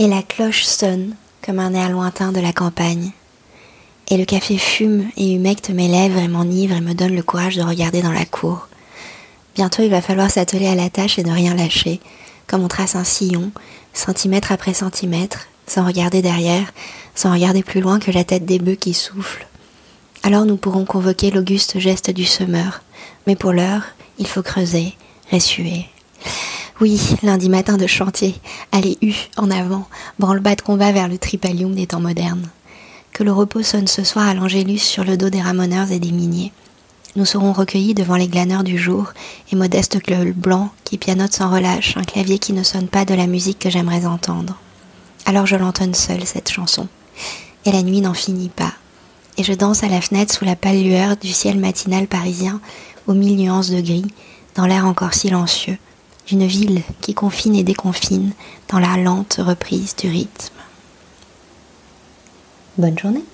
Et la cloche sonne comme un air lointain de la campagne. Et le café fume et humecte mes lèvres et m'enivre et me donne le courage de regarder dans la cour. Bientôt il va falloir s'atteler à la tâche et ne rien lâcher, comme on trace un sillon, centimètre après centimètre, sans regarder derrière, sans regarder plus loin que la tête des bœufs qui souffle. Alors nous pourrons convoquer l'auguste geste du semeur, mais pour l'heure, il faut creuser, ressuer. Oui, lundi matin de chantier, allez U, en avant, branle-bas de combat vers le tripalium des temps modernes. Que le repos sonne ce soir à l'Angélus sur le dos des ramoneurs et des miniers. Nous serons recueillis devant les glaneurs du jour et modeste club blanc qui pianote sans relâche un clavier qui ne sonne pas de la musique que j'aimerais entendre. Alors je l'entonne seule, cette chanson. Et la nuit n'en finit pas. Et je danse à la fenêtre sous la pâle lueur du ciel matinal parisien aux mille nuances de gris, dans l'air encore silencieux, d'une ville qui confine et déconfine dans la lente reprise du rythme. Bonne journée